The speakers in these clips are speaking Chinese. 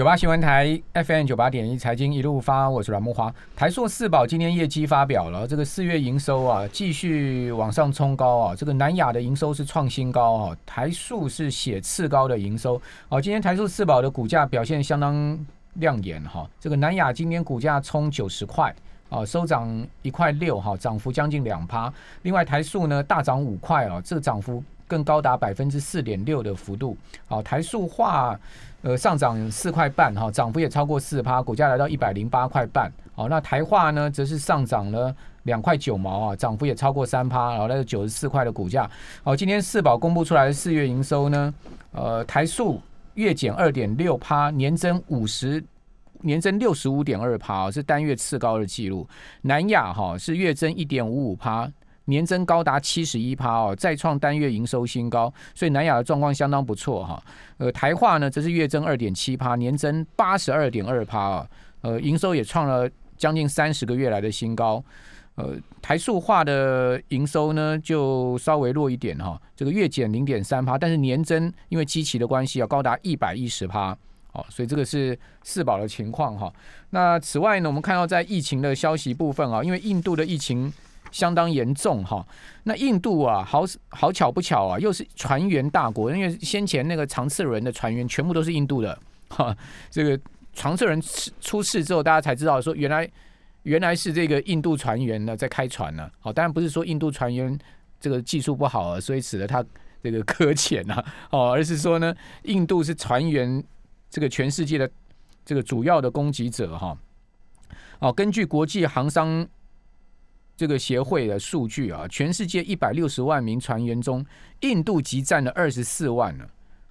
九八新闻台 FM 九八点一财经一路发，我是阮木华。台塑四宝今天业绩发表了，这个四月营收啊继续往上冲高啊，这个南亚的营收是创新高啊，台塑是写次高的营收。哦，今天台塑四宝的股价表现相当亮眼哈，这个南亚今天股价冲九十块啊，收涨一块六哈，涨幅将近两趴。另外台塑呢大涨五块啊，这个涨幅更高达百分之四点六的幅度。好，台塑化。呃，上涨四块半哈，涨幅也超过四趴，股价来到一百零八块半。好，那台化呢，则是上涨了两块九毛啊，涨幅也超过三趴，然后来到九十四块的股价。好，今天四宝公布出来的四月营收呢，呃，台塑月减二点六趴，年增五十，年增六十五点二趴，是单月次高的记录。南亚哈是月增一点五五趴。年增高达七十一趴哦，再创单月营收新高，所以南亚的状况相当不错哈。呃，台化呢则是月增二点七趴，年增八十二点二趴啊，呃，营收也创了将近三十个月来的新高。呃，台塑化的营收呢就稍微弱一点哈，这个月减零点三趴，但是年增因为基期的关系啊，高达一百一十趴哦，所以这个是四宝的情况哈。那此外呢，我们看到在疫情的消息部分啊，因为印度的疫情。相当严重哈，那印度啊，好好巧不巧啊，又是船员大国，因为先前那个长次轮的船员全部都是印度的哈，这个长次轮出事之后，大家才知道说原来原来是这个印度船员呢在开船呢，好，当然不是说印度船员这个技术不好啊，所以使得他这个搁浅啊，哦，而是说呢，印度是船员这个全世界的这个主要的攻击者哈，哦，根据国际航商。这个协会的数据啊，全世界一百六十万名船员中，印度即占了二十四万呢。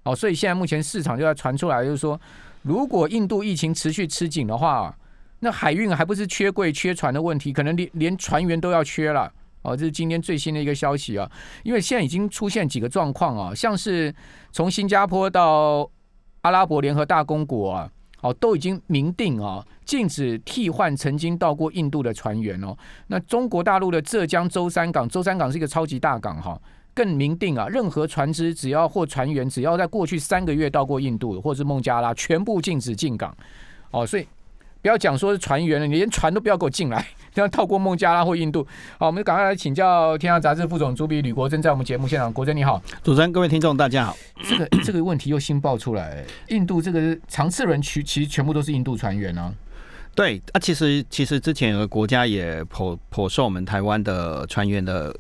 哦，所以现在目前市场就在传出来，就是说，如果印度疫情持续吃紧的话，那海运还不是缺柜、缺船的问题，可能连连船员都要缺了。哦，这是今天最新的一个消息啊，因为现在已经出现几个状况啊，像是从新加坡到阿拉伯联合大公国啊。哦，都已经明定啊，禁止替换曾经到过印度的船员哦。那中国大陆的浙江舟山港，舟山港是一个超级大港哈，更明定啊，任何船只只要或船员只要在过去三个月到过印度或是孟加拉，全部禁止进港。哦，所以。不要讲说是船员了，你连船都不要给我进来，要透过孟加拉或印度。好，我们赶快来请教《天下杂志》副总主笔吕国珍，在我们节目现场。国珍你好，主持人各位听众大家好。这个 这个问题又新爆出来，印度这个长次人区其实全部都是印度船员啊。对啊，其实其实之前有个国家也颇颇受我们台湾的船员的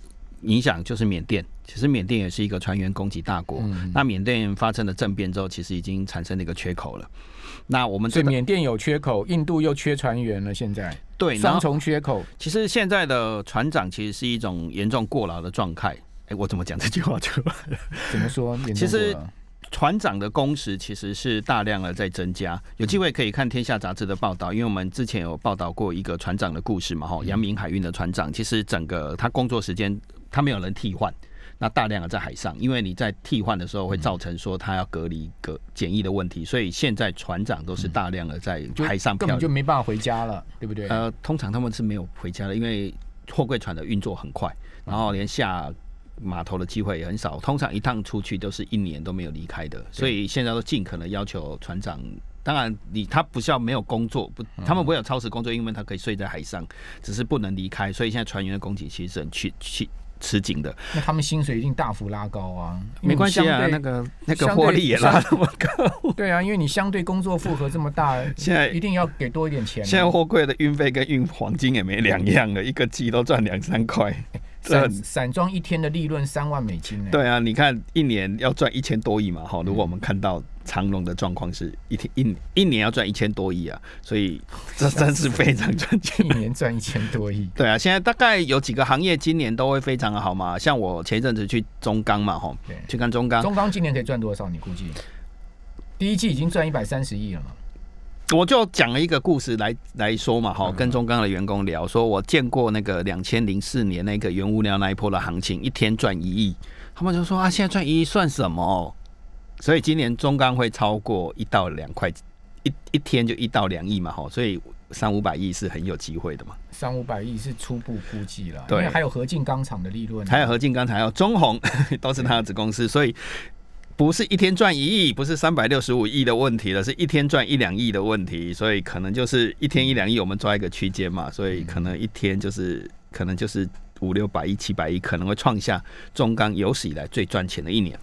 影响，就是缅甸。其实缅甸也是一个船员供给大国。那缅甸发生了政变之后，其实已经产生了一个缺口了。那我们所以缅甸有缺口，印度又缺船员了。现在对双重缺口。其实现在的船长其实是一种严重过劳的状态。哎，我怎么讲这句话出来怎么说？其实船长的工时其实是大量的在增加。有机会可以看《天下杂志》的报道，因为我们之前有报道过一个船长的故事嘛。哈，阳明海运的船长，其实整个他工作时间他没有人替换。那大量的在海上，因为你在替换的时候会造成说他要隔离、隔检疫的问题，所以现在船长都是大量的在海上，根本就没办法回家了，对不对？呃，通常他们是没有回家的，因为货柜船的运作很快，然后连下码头的机会也很少，通常一趟出去都是一年都没有离开的，所以现在都尽可能要求船长。当然，你他不是要没有工作，不，他们不会有超时工作，因为他可以睡在海上，只是不能离开，所以现在船员的供给其实是很去去。吃紧的，那他们薪水一定大幅拉高啊！没关系啊，那个那个获利也拉那么高。对啊，因为你相对工作负荷这么大，现在一定要给多一点钱。现在货柜的运费跟运黄金也没两样了，一个季都赚两三块。散散装一天的利润三万美金呢？对啊，你看一年要赚一千多亿嘛，哈！如果我们看到。长隆的状况是一天一一年要赚一千多亿啊，所以这 真是非常赚钱，一年赚一千多亿。对啊，现在大概有几个行业今年都会非常的好嘛，像我前一阵子去中钢嘛，吼，去看中钢，中钢今年可以赚多少？你估计？第一季已经赚一百三十亿了嘛？我就讲了一个故事来来说嘛，哈，跟中钢的员工聊，说我见过那个两千零四年那个原物料那一波的行情，一天赚一亿，他们就说啊，现在赚一亿算什么？所以今年中钢会超过一到两块，一一天就一到两亿嘛，哈，所以三五百亿是很有机会的嘛。三五百亿是初步估计了，对，还有合进钢厂的利润，还有合进钢厂，还有中红 都是它的子公司，所以不是一天赚一亿，不是三百六十五亿的问题了，是一天赚一两亿的问题，所以可能就是一天一两亿，我们抓一个区间嘛，所以可能一天就是可能就是五六百亿、七百亿，可能会创下中钢有史以来最赚钱的一年。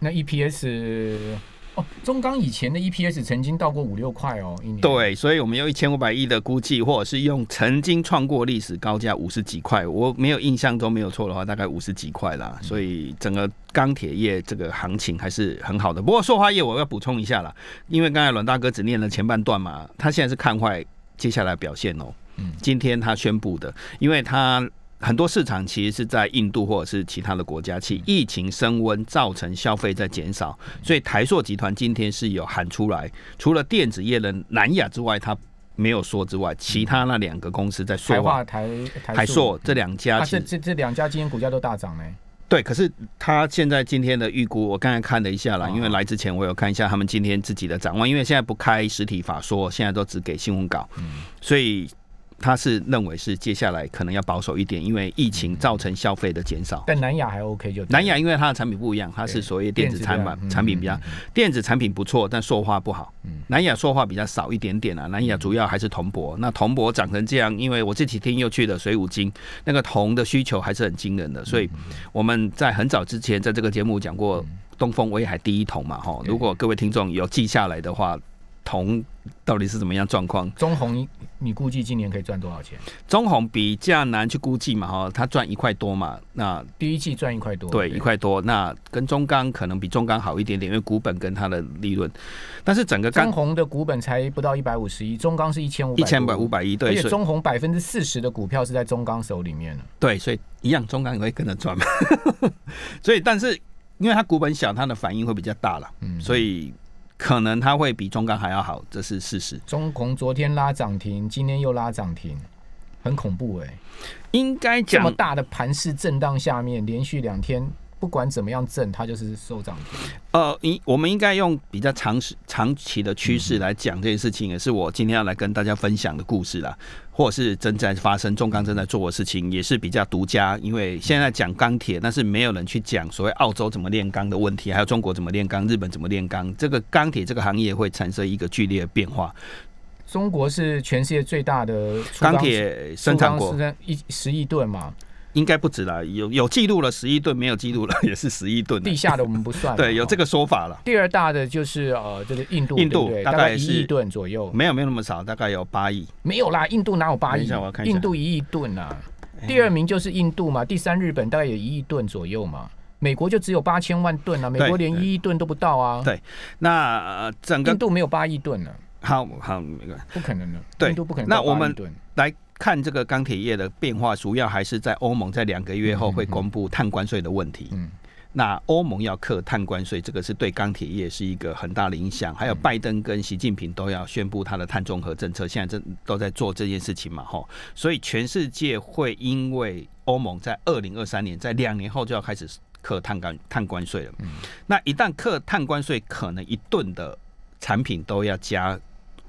那 EPS 哦，中钢以前的 EPS 曾经到过五六块哦，一年。对，所以我们用一千五百亿的估计，或者是用曾经创过历史高价五十几块，我没有印象中没有错的话，大概五十几块啦。所以整个钢铁业这个行情还是很好的。不过塑化业我要补充一下啦，因为刚才阮大哥只念了前半段嘛，他现在是看坏接下来表现哦。嗯，今天他宣布的，因为他。很多市场其实是在印度或者是其他的国家，其疫情升温造成消费在减少，所以台塑集团今天是有喊出来，除了电子业的南亚之外，它没有说之外，其他那两个公司在说话。台台塑这两家，这这这两家今天股价都大涨呢。对，可是他现在今天的预估，我刚才看了一下啦，因为来之前我有看一下他们今天自己的展望，因为现在不开实体法说，现在都只给新闻稿，所以。他是认为是接下来可能要保守一点，因为疫情造成消费的减少。但南亚还 OK 就南亚，因为它的产品不一样，它是所谓电子产品，产品比较电子产品不错，但塑化不好。南亚塑化比较少一点点啊。南亚主要还是铜箔，那铜箔长成这样，因为我这几天又去了水五金，那个铜的需求还是很惊人的。所以我们在很早之前在这个节目讲过东风威海第一铜嘛，哈。如果各位听众有记下来的话。铜到底是怎么样状况？中红，你估计今年可以赚多少钱？中红比较难去估计嘛，哈，它赚一块多嘛。那第一季赚一块多，对，一块多。那跟中钢可能比中钢好一点点，因为股本跟它的利润。但是整个中红的股本才不到一百五十亿，中钢是一千五一千百五百亿，对。而且中红百分之四十的股票是在中钢手里面了，对，所以一样，中钢也会跟着赚嘛。所以，但是因为它股本小，它的反应会比较大了，嗯，所以。可能它会比中钢还要好，这是事实。中红昨天拉涨停，今天又拉涨停，很恐怖哎。应该这么大的盘势震荡下面，连续两天。不管怎么样震，它就是收涨停。呃，应我们应该用比较长时、长期的趋势来讲这件事情，也是我今天要来跟大家分享的故事啦，或者是正在发生、中钢正在做的事情，也是比较独家。因为现在讲钢铁，但是没有人去讲所谓澳洲怎么炼钢的问题，还有中国怎么炼钢、日本怎么炼钢。这个钢铁这个行业会产生一个剧烈的变化。中国是全世界最大的钢铁生产国，一十亿吨嘛。应该不止了，有有记录了十亿吨，没有记录了也是十亿吨。地下的我们不算。对，有这个说法了。第二大的就是呃，这个印度，印度大概一亿吨左右。没有没有那么少，大概有八亿。没有啦，印度哪有八亿？印度一亿吨啊。第二名就是印度嘛，第三日本大概有一亿吨左右嘛。美国就只有八千万吨啊，美国连一亿吨都不到啊。对，那整个印度没有八亿吨呢。好好，那个不可能的，对，印度不可能。那我们来。看这个钢铁业的变化，主要还是在欧盟在两个月后会公布碳关税的问题。嗯，那欧盟要克碳关税，这个是对钢铁业是一个很大的影响。还有拜登跟习近平都要宣布他的碳中和政策，现在正都在做这件事情嘛，吼。所以全世界会因为欧盟在二零二三年，在两年后就要开始克碳关碳关税了。嗯，那一旦克碳关税，可能一吨的产品都要加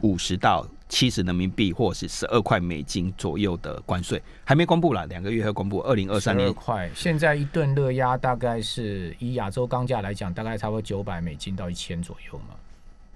五十到。七十人民币或是十二块美金左右的关税还没公布了，两个月后公布。二零二三年块，现在一顿热压大概是以亚洲钢价来讲，大概差不多九百美金到一千左右嘛。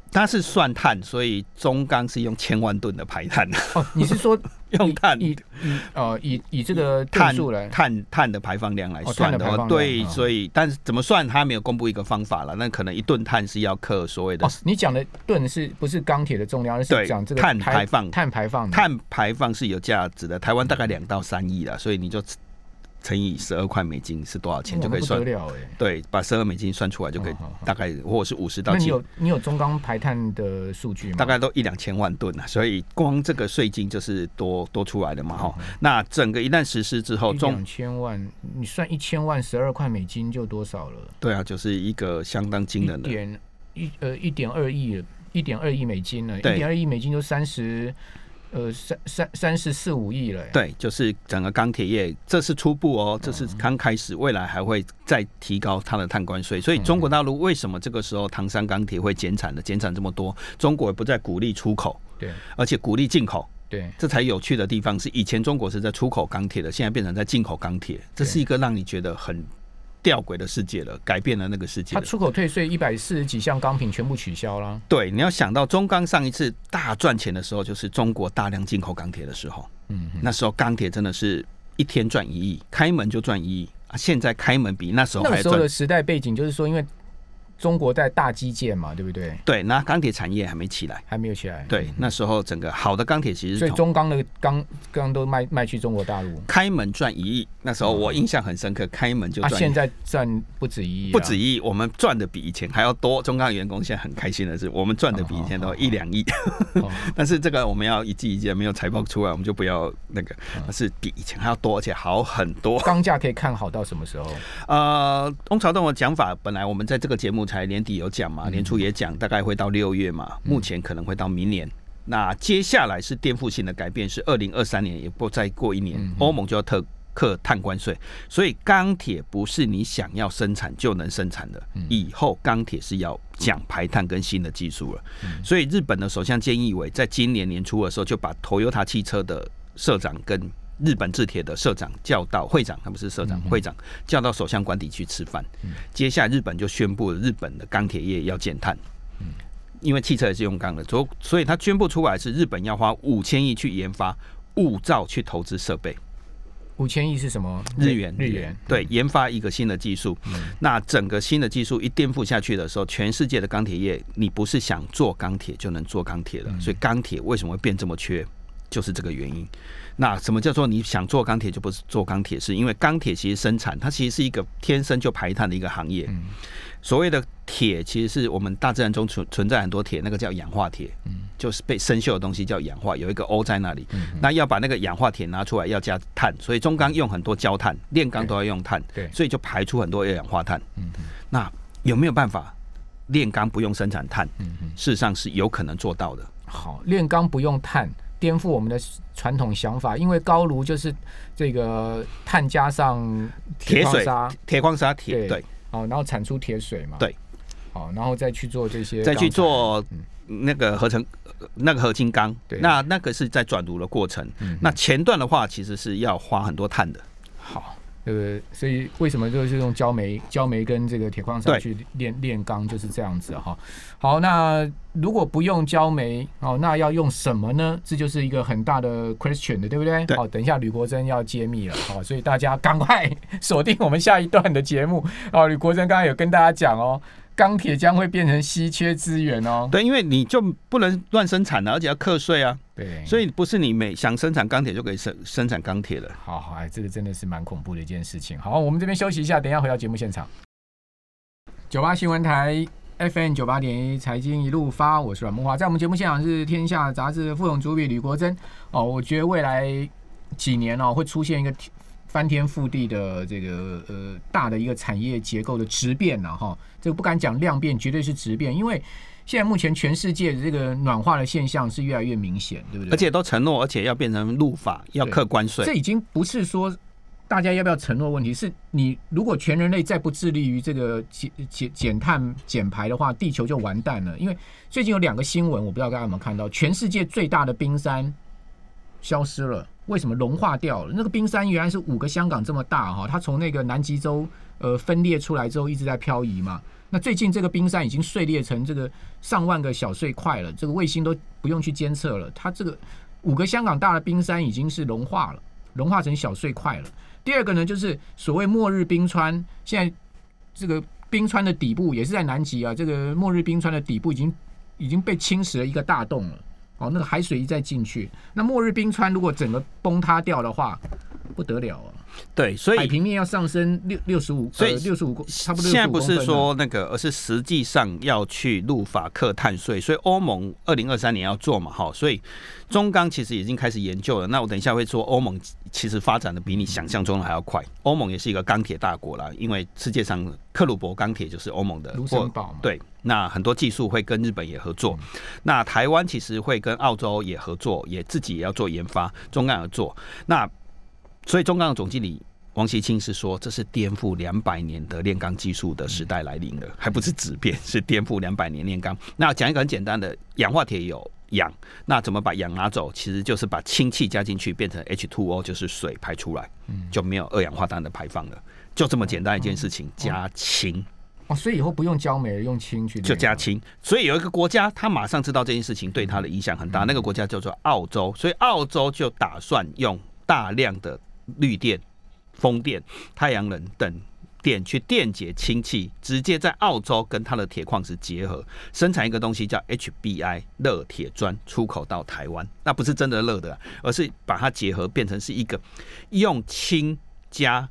它是算碳，所以中钢是用千万吨的排碳。哦，你是说用碳以以呃以以这个碳数来碳碳的排放量来算的话，对，所以但是怎么算，他没有公布一个方法了。那可能一吨碳是要克所谓的。你讲的吨是不是钢铁的重量？而是讲这个碳排放，碳排放，碳排放是有价值的。台湾大概两到三亿了，所以你就。乘以十二块美金是多少钱就可以算？了对，把十二美金算出来就可以，大概或者是五十到。那你有你有中钢排碳的数据吗？大概都一两千万吨啊，所以光这个税金就是多多出来的嘛哈。那整个一旦实施之后，中两千万，你算一千万十二块美金就多少了？对啊，就是一个相当惊人的。点一呃一点二亿，一点二亿美金了，一点二亿美金就三十。呃，三三三十四五亿了。对，就是整个钢铁业，这是初步哦，这是刚开始，未来还会再提高它的碳关税。所以中国大陆为什么这个时候唐山钢铁会减产的，减产这么多？中国也不再鼓励出口，对，而且鼓励进口，对，这才有趣的地方是，以前中国是在出口钢铁的，现在变成在进口钢铁，这是一个让你觉得很。吊诡的世界了，改变了那个世界了。它出口退税一百四十几项钢品全部取消了。对，你要想到中钢上一次大赚钱的时候，就是中国大量进口钢铁的时候，嗯，那时候钢铁真的是一天赚一亿，开门就赚一亿啊！现在开门比那时候那个时候的。时代背景就是说，因为中国在大基建嘛，对不对？对，那钢铁产业还没起来。还没有起来。对，那时候整个好的钢铁其实所以中钢的钢钢都卖卖去中国大陆，开门赚一亿，那时候我印象很深刻，开门就啊，赚。现在赚不止一亿、啊，不止一亿，我们赚的比以前还要多。中钢员工现在很开心的是，我们赚的比以前都一两亿。哦 但是这个我们要一季一季的没有财报出来，我们就不要那个，嗯是比以前还要多，而且好很多。钢价可以看好到什么时候？呃，翁朝栋的讲法，本来我们在这个节目才年底有讲嘛，年初也讲，大概会到六月嘛，目前可能会到明年。那接下来是颠覆性的改变，是二零二三年，也不再过一年，欧盟就要特克碳关税，所以钢铁不是你想要生产就能生产的，以后钢铁是要讲排碳跟新的技术了。所以日本的首相菅义伟在今年年初的时候，就把 Toyota 汽车的社长跟日本制铁的社长叫到会长，他不是社长，会长叫到首相官邸去吃饭。接下来日本就宣布了日本的钢铁业要减碳。因为汽车也是用钢的，所所以他宣布出来是日本要花五千亿去研发物造去投资设备，五千亿是什么？日元日元。对，研发一个新的技术。那整个新的技术一颠覆下去的时候，全世界的钢铁业，你不是想做钢铁就能做钢铁了。所以钢铁为什么会变这么缺，就是这个原因。那什么叫做你想做钢铁就不是做钢铁？是因为钢铁其实生产它其实是一个天生就排碳的一个行业。所谓的铁，其实是我们大自然中存存在很多铁，那个叫氧化铁，就是被生锈的东西叫氧化，有一个 O 在那里。那要把那个氧化铁拿出来，要加碳，所以中钢用很多焦炭，炼钢都要用碳，对所以就排出很多二氧化碳。那有没有办法炼钢不用生产碳？事实上是有可能做到的。好，炼钢不用碳，颠覆我们的传统想法，因为高炉就是这个碳加上铁矿砂，、铁矿砂、铁对对，哦，然后产出铁水嘛，对，好，然后再去做这些，再去做那个合成那个合金钢对，那那个是在转炉的过程。那前段的话，其实是要花很多碳的。好，呃，所以为什么就是用焦煤、焦煤跟这个铁矿砂去炼炼钢，就是这样子哈。好，那如果不用焦煤，哦，那要用什么呢？这就是一个很大的 question 的，对不对？对好，等一下吕国珍要揭秘了，好，所以大家赶快锁定我们下一段的节目。哦，吕国珍刚刚有跟大家讲哦。钢铁将会变成稀缺资源哦。对，因为你就不能乱生产了，而且要课税啊，对，所以不是你每想生产钢铁就可以生生产钢铁的。好好，哎，这个真的是蛮恐怖的一件事情。好，我们这边休息一下，等一下回到节目现场。九八新闻台 FM 九八点一财经一路发，我是阮木华，在我们节目现场是天下杂志的副总主笔吕国珍。哦，我觉得未来几年哦会出现一个翻天覆地的这个呃大的一个产业结构的质变了哈。这个不敢讲量变，绝对是质变，因为现在目前全世界的这个暖化的现象是越来越明显，对不对？而且都承诺，而且要变成入法，要客关税这。已经不是说大家要不要承诺问题，是你如果全人类再不致力于这个减减减碳减排的话，地球就完蛋了。因为最近有两个新闻，我不知道大家有没有看到，全世界最大的冰山消失了，为什么融化掉了？那个冰山原来是五个香港这么大哈，它从那个南极洲呃分裂出来之后一直在漂移嘛。那最近这个冰山已经碎裂成这个上万个小碎块了，这个卫星都不用去监测了。它这个五个香港大的冰山已经是融化了，融化成小碎块了。第二个呢，就是所谓末日冰川，现在这个冰川的底部也是在南极啊，这个末日冰川的底部已经已经被侵蚀了一个大洞了。那个海水一再进去，那末日冰川如果整个崩塌掉的话，不得了啊！对，所以海平面要上升六六十五，所以六十五公，差不多65现在不是说那个，而是实际上要去入法克碳税，所以欧盟二零二三年要做嘛，哈，所以中钢其实已经开始研究了。那我等一下会说，欧盟其实发展的比你想象中的还要快。欧盟也是一个钢铁大国啦，因为世界上克鲁伯钢铁就是欧盟的，卢或森堡嘛，对，那很多技术会跟日本也合作，那台湾其实会跟澳洲也合作，也自己也要做研发，中钢要做。那所以中钢的总经理王习清是说，这是颠覆两百年的炼钢技术的时代来临了，还不是质变，是颠覆两百年炼钢。那讲一个很简单的，氧化铁有氧，那怎么把氧拿走？其实就是把氢气加进去，变成 H2O，就是水排出来，就没有二氧化碳的排放了。就这么简单一件事情，加氢。哦，所以以后不用焦煤，用氢去就加氢。所以有一个国家，他马上知道这件事情对他的影响很大，那个国家叫做澳洲。所以澳洲就打算用大量的绿电、风电、太阳能等电去电解氢气，直接在澳洲跟它的铁矿石结合，生产一个东西叫 HBI 热铁砖，出口到台湾。那不是真的热的，而是把它结合变成是一个用氢加。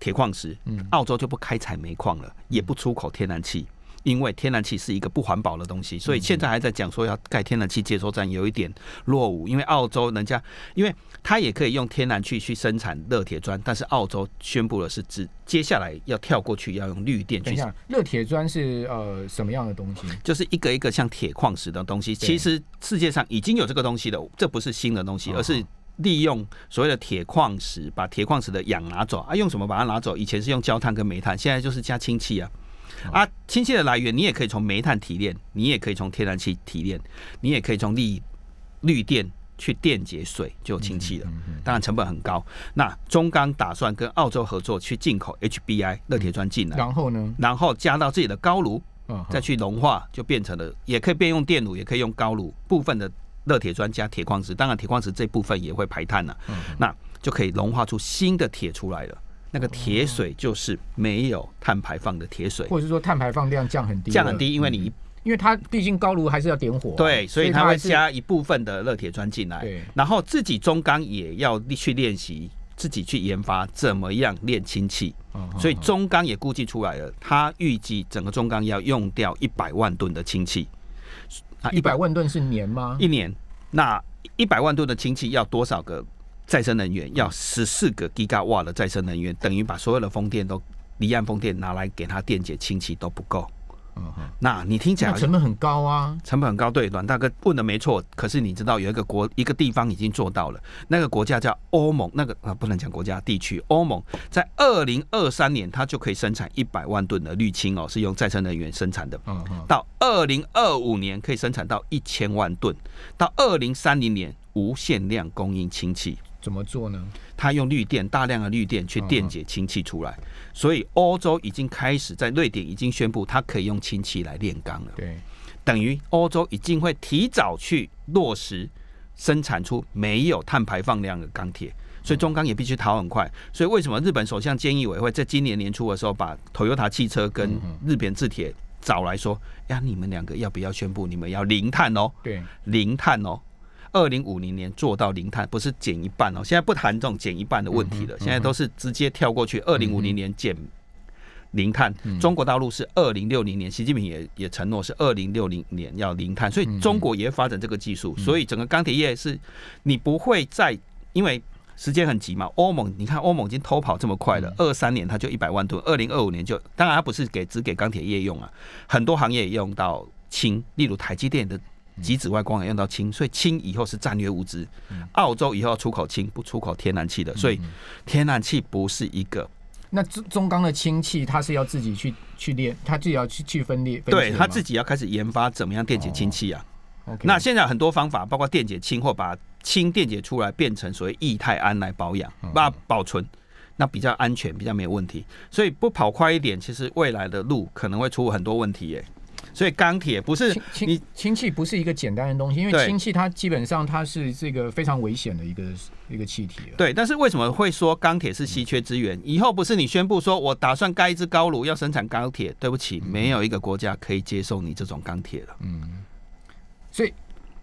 铁矿石，澳洲就不开采煤矿了，也不出口天然气，因为天然气是一个不环保的东西，所以现在还在讲说要盖天然气接收站，有一点落伍。因为澳洲人家，因为他也可以用天然气去生产热铁砖，但是澳洲宣布的是，只接下来要跳过去，要用绿电去。热铁砖是呃什么样的东西？就是一个一个像铁矿石的东西。其实世界上已经有这个东西了，这不是新的东西，而是。利用所谓的铁矿石，把铁矿石的氧拿走啊？用什么把它拿走？以前是用焦炭跟煤炭，现在就是加氢气啊！啊，氢气的来源你也可以从煤炭提炼，你也可以从天然气提炼，你也可以从绿绿电去电解水就有氢气了。当然成本很高。那中钢打算跟澳洲合作去进口 HBI 热铁砖进来，然后呢？然后加到自己的高炉，再去融化，就变成了，也可以变用电炉，也可以用高炉部分的。热铁砖加铁矿石，当然铁矿石这部分也会排碳呢，那就可以融化出新的铁出来了。那个铁水就是没有碳排放的铁水，或者是说碳排放量降很低，降很低，因为你因为它毕竟高炉还是要点火，对，所以它会加一部分的热铁砖进来，然后自己中钢也要去练习，自己去研发怎么样炼氢气，所以中钢也估计出来了，它预计整个中钢要用掉一百万吨的氢气。啊，一百万吨是年吗？一年，那一百万吨的氢气要多少个再生能源？要十四个 Giga 瓦的再生能源，等于把所有的风电都离岸风电拿来给它电解氢气都不够。嗯那你听起来成本很高啊，成本很高。对，阮大哥问的没错。可是你知道有一个国一个地方已经做到了，那个国家叫欧盟，那个啊不能讲国家地区，欧盟在二零二三年它就可以生产一百万吨的氯氢哦，是用再生能源生产的。嗯嗯。到二零二五年可以生产到一千万吨，到二零三零年无限量供应氢气。怎么做呢？他用绿电，大量的绿电去电解氢气出来，所以欧洲已经开始在瑞典已经宣布，它可以用氢气来炼钢了。对，等于欧洲已经会提早去落实生产出没有碳排放量的钢铁，所以中钢也必须逃很快。所以为什么日本首相菅义委会在今年年初的时候把 Toyota 汽车跟日本制铁找来说，呀，你们两个要不要宣布你们要零碳哦？对，零碳哦。二零五零年做到零碳，不是减一半哦。现在不谈这种减一半的问题了，现在都是直接跳过去。二零五零年减零碳，中国大陆是二零六零年，习近平也也承诺是二零六零年要零碳，所以中国也发展这个技术。所以整个钢铁业是，你不会再因为时间很急嘛。欧盟，你看欧盟已经偷跑这么快了，二三年它就一百万吨，二零二五年就，当然它不是给只给钢铁业用啊，很多行业也用到氢，例如台积电的。极紫外光也用到氢，所以氢以后是战略物资。澳洲以后要出口氢，不出口天然气的，所以天然气不是一个。那中中钢的氢气，它是要自己去去炼，它自己要去去分裂。对它自己要开始研发怎么样电解氢气啊。那现在很多方法，包括电解氢或把氢电解出来变成所谓液态氨来保养、把保存，那比较安全，比较没有问题。所以不跑快一点，其实未来的路可能会出很多问题耶。所以钢铁不是氢氢气不是一个简单的东西，因为氢气它基本上它是这个非常危险的一个一个气体。对，但是为什么会说钢铁是稀缺资源？以后不是你宣布说我打算盖一支高炉要生产钢铁，对不起，没有一个国家可以接受你这种钢铁了。嗯，所以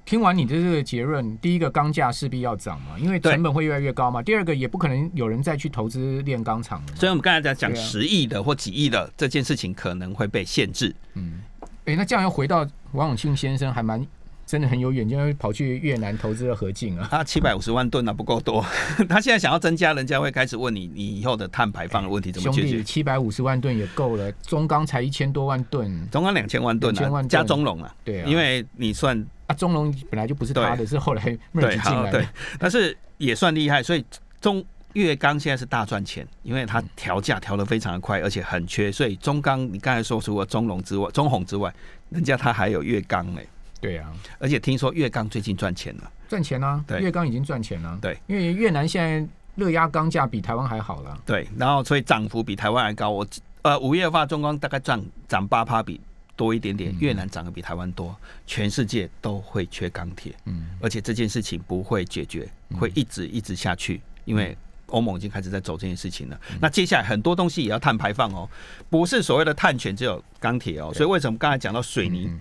听完你的这个结论，第一个钢价势必要涨嘛，因为成本会越来越高嘛。第二个也不可能有人再去投资炼钢厂了。所以我们刚才在讲十亿的或几亿的这件事情可能会被限制。嗯。哎，那这样又回到王永庆先生，还蛮真的很有远见，跑去越南投资了合进啊。他七百五十万吨啊，不够多。他现在想要增加，人家会开始问你，你以后的碳排放的问题怎么解决？七百五十万吨也够了，中钢才一千多万吨，中钢两千万吨啊，加中龙啊。对啊，因为你算啊，中龙本来就不是他的，是后来对进来对，但是也算厉害，所以中。粤钢现在是大赚钱，因为它调价调的非常的快，而且很缺，所以中钢你刚才说除了中龙之外，中红之外，人家它还有粤钢哎，对啊，而且听说粤钢最近赚钱了，赚钱啊，对，粤钢已经赚钱了，对，因为越南现在热压钢价比台湾还好了。对，然后所以涨幅比台湾还高。我呃五月发中钢大概涨涨八趴比多一点点，越南涨得比台湾多，全世界都会缺钢铁，嗯，而且这件事情不会解决，会一直一直下去，因为。欧盟已经开始在走这件事情了。那接下来很多东西也要碳排放哦，不是所谓的碳权只有钢铁哦。所以为什么刚才讲到水泥？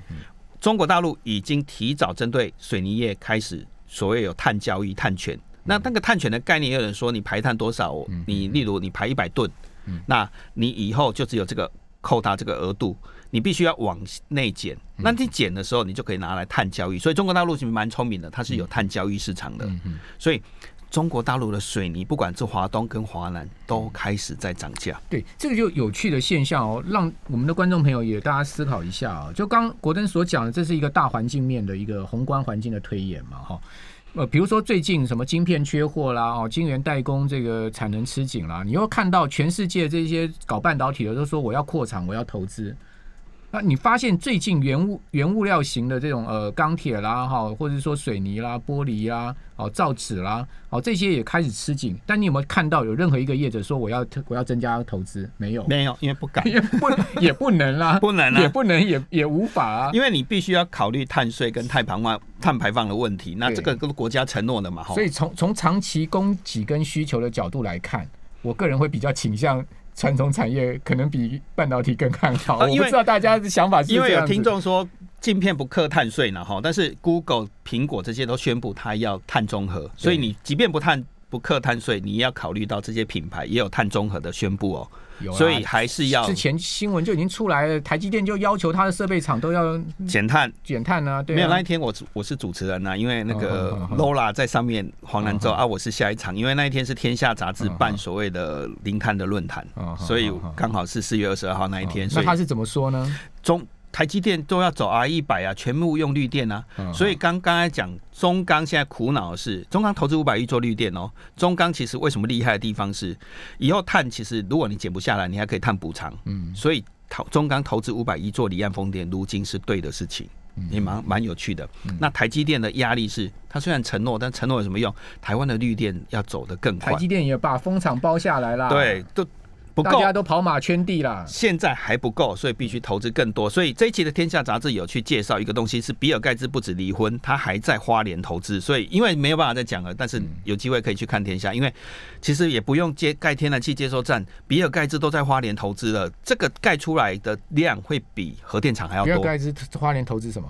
中国大陆已经提早针对水泥业开始所谓有碳交易、碳权。那那个碳权的概念，有人说你排碳多少，你例如你排一百吨，那你以后就只有这个扣它这个额度，你必须要往内减。那你减的时候，你就可以拿来碳交易。所以中国大陆其实蛮聪明的，它是有碳交易市场的。所以。中国大陆的水泥，不管是华东跟华南，都开始在涨价。对，这个就有趣的现象哦，让我们的观众朋友也大家思考一下啊。就刚国登所讲的，这是一个大环境面的一个宏观环境的推演嘛，哈。呃，比如说最近什么晶片缺货啦，哦，晶圆代工这个产能吃紧啦，你又看到全世界这些搞半导体的都说我要扩厂，我要投资。那你发现最近原物原物料型的这种呃钢铁啦哈，或者说水泥啦、玻璃啦、哦造纸啦，哦这些也开始吃紧。但你有没有看到有任何一个业者说我要我要增加投资？没有，没有，因为不敢，也不也不能啦，不能啦，也不能，也也无法啊，因为你必须要考虑碳税跟碳排放碳排放的问题。那这个跟国家承诺的嘛，所以从从长期供给跟需求的角度来看，我个人会比较倾向。传统产业可能比半导体更看好，我不知道大家的想法是。因为有听众说镜片不克碳税呢，哈，但是 Google、苹果这些都宣布它要碳中和，所以你即便不碳不克碳税，你要考虑到这些品牌也有碳中和的宣布哦。所以还是要之前新闻就已经出来了，台积电就要求它的设备厂都要减碳减碳啊。对，没有那一天我我是主持人呐，因为那个 Lola 在上面黄南州啊，我是下一场，因为那一天是天下杂志办所谓的零碳的论坛，所以刚好是四月二十二号那一天。那他是怎么说呢？中。台积电都要走 R 一百啊，全部用绿电啊，所以刚刚才讲中钢现在苦恼的是，中钢投资五百亿做绿电哦。中钢其实为什么厉害的地方是，以后碳其实如果你减不下来，你还可以碳补偿。嗯，所以投中钢投资五百亿做离岸风电，如今是对的事情，也蛮蛮有趣的。那台积电的压力是，它虽然承诺，但承诺有什么用？台湾的绿电要走得更快。台积电也把风场包下来啦。对，都。不够，大家都跑马圈地啦。现在还不够，所以必须投资更多。所以这一期的《天下》杂志有去介绍一个东西，是比尔盖茨不止离婚，他还在花莲投资。所以因为没有办法再讲了，但是有机会可以去看《天下》，因为其实也不用接盖天然气接收站，比尔盖茨都在花莲投资了。这个盖出来的量会比核电厂还要多。比尔盖茨花莲投资什么？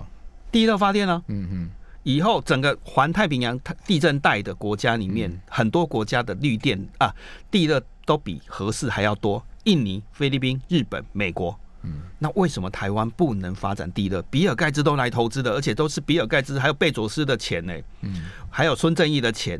第一热发电呢？嗯嗯。以后整个环太平洋地震带的国家里面，很多国家的绿电啊，地热。都比合适还要多，印尼、菲律宾、日本、美国，嗯，那为什么台湾不能发展地热？比尔盖茨都来投资的，而且都是比尔盖茨还有贝佐斯的钱呢，嗯，还有孙正义的钱，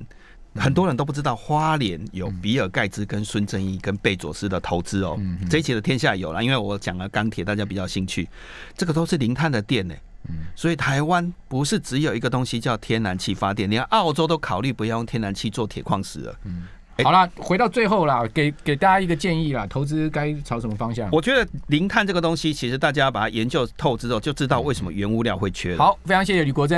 很多人都不知道花莲有比尔盖茨跟孙正义跟贝佐斯的投资哦。这一期的天下有了，因为我讲了钢铁，大家比较兴趣，这个都是零碳的电呢，嗯，所以台湾不是只有一个东西叫天然气发电，连澳洲都考虑不要用天然气做铁矿石了，嗯。好了，回到最后啦，给给大家一个建议啦，投资该朝什么方向？我觉得零碳这个东西，其实大家把它研究透之后，就知道为什么原物料会缺。好，非常谢谢李国珍。